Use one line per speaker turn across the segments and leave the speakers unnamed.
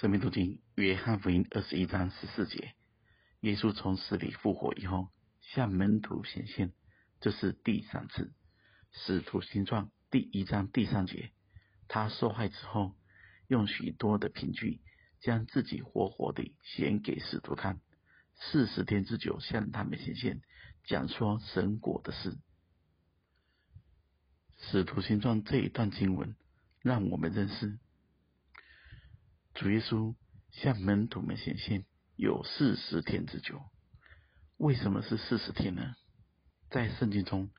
生命读经约翰福音二十一章十四节，耶稣从死里复活以后，向门徒显现，这是第三次。使徒行传第一章第三节，他受害之后，用许多的凭据，将自己活活的显给使徒看，四十天之久向他们显现，讲说神国的事。使徒行传这一段经文，让我们认识。主耶稣向门徒们显现有四十天之久，为什么是四十天呢？在圣经中，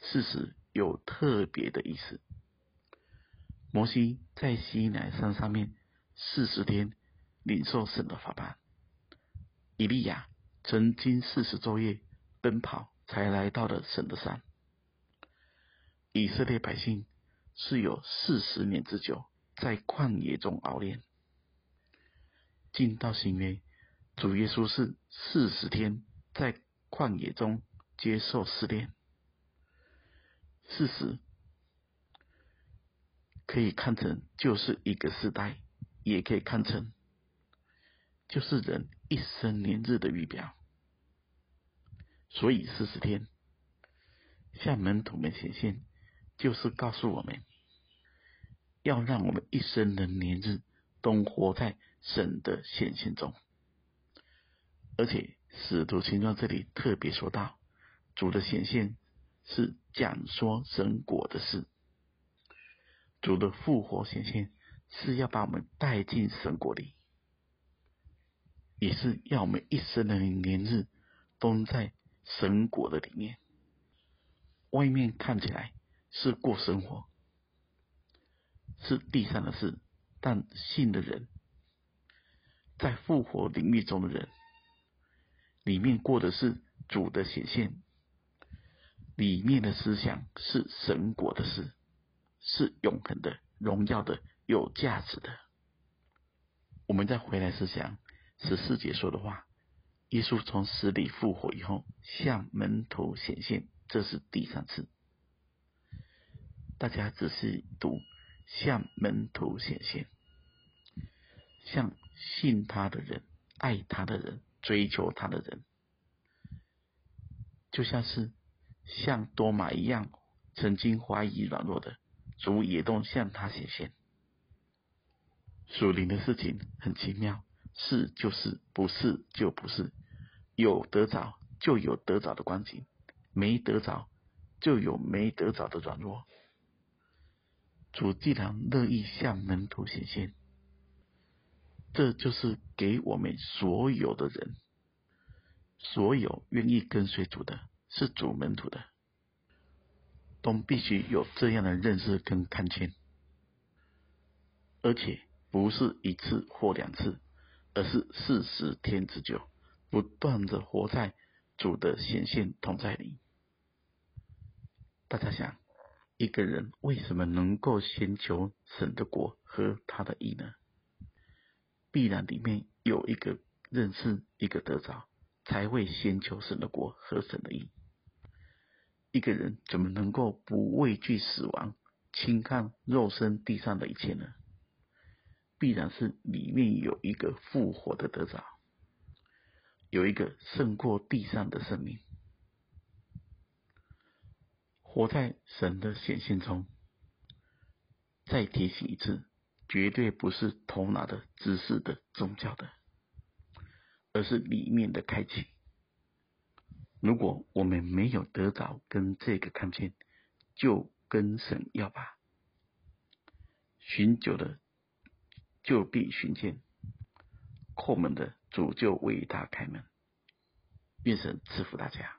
四十有特别的意思。摩西在西奈山上面四十天领受神的法版，以利亚曾经四十昼夜奔跑才来到了神的山，以色列百姓是有四十年之久在旷野中熬炼。进到新约，主耶稣是四十天在旷野中接受试炼。四十可以看成就是一个时代，也可以看成就是人一生年日的预表。所以四十天向门徒们显现，就是告诉我们要让我们一生的年日都活在。神的显现中，而且使徒行传这里特别说到，主的显现是讲说神国的事，主的复活显现是要把我们带进神国里，也是要我们一生的年日都在神国的里面。外面看起来是过生活，是地上的事，但信的人。在复活领域中的人，里面过的是主的显现，里面的思想是神国的事，是永恒的、荣耀的、有价值的。我们再回来思想十四节说的话：耶稣从死里复活以后，向门徒显现，这是第三次。大家仔细读，向门徒显现，向。信他的人，爱他的人，追求他的人，就像是像多马一样，曾经怀疑软弱的主也都向他显现。属灵的事情很奇妙，是就是，不是就不是，有得着就有得着的光景，没得着就有没得着的软弱。主既然乐意向门徒显现。这就是给我们所有的人，所有愿意跟随主的，是主门徒的，都必须有这样的认识跟看见，而且不是一次或两次，而是四十天之久，不断的活在主的显现同在里。大家想，一个人为什么能够先求神的国和他的义呢？必然里面有一个认识，一个得着，才会先求神的国和神的义。一个人怎么能够不畏惧死亡，轻看肉身地上的一切呢？必然是里面有一个复活的得着，有一个胜过地上的生命，活在神的显现中。再提醒一次。绝对不是头脑的、知识的、宗教的，而是里面的开启。如果我们没有得着跟这个看见，就跟神要吧。寻求的就必寻见，叩门的主就为他开门。愿神赐福大家。